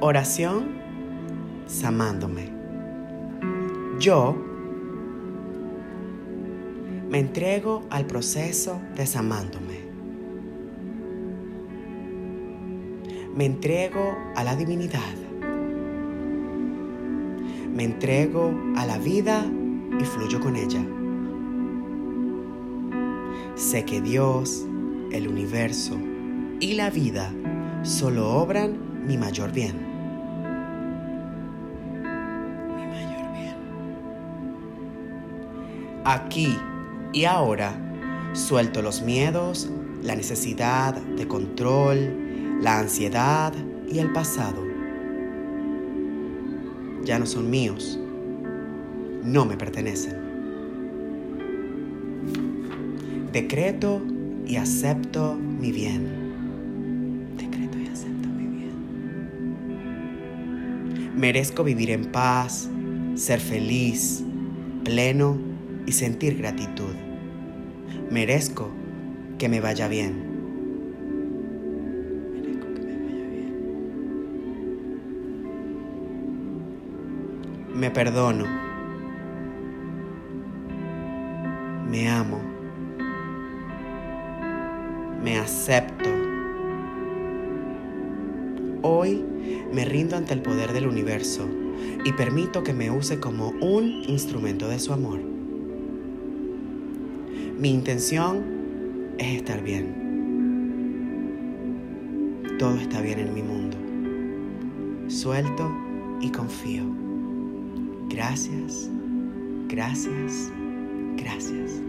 Oración samándome. Yo me entrego al proceso de samándome. Me entrego a la divinidad. Me entrego a la vida y fluyo con ella. Sé que Dios, el universo y la vida solo obran mi mayor bien. Mi mayor bien. Aquí y ahora suelto los miedos, la necesidad de control, la ansiedad y el pasado. Ya no son míos, no me pertenecen. Decreto y acepto mi bien. Merezco vivir en paz, ser feliz, pleno y sentir gratitud. Merezco que me vaya bien. Merezco que me vaya bien. Me perdono. Me amo me acepto. Hoy me rindo ante el poder del universo y permito que me use como un instrumento de su amor. Mi intención es estar bien. Todo está bien en mi mundo. Suelto y confío. Gracias, gracias, gracias.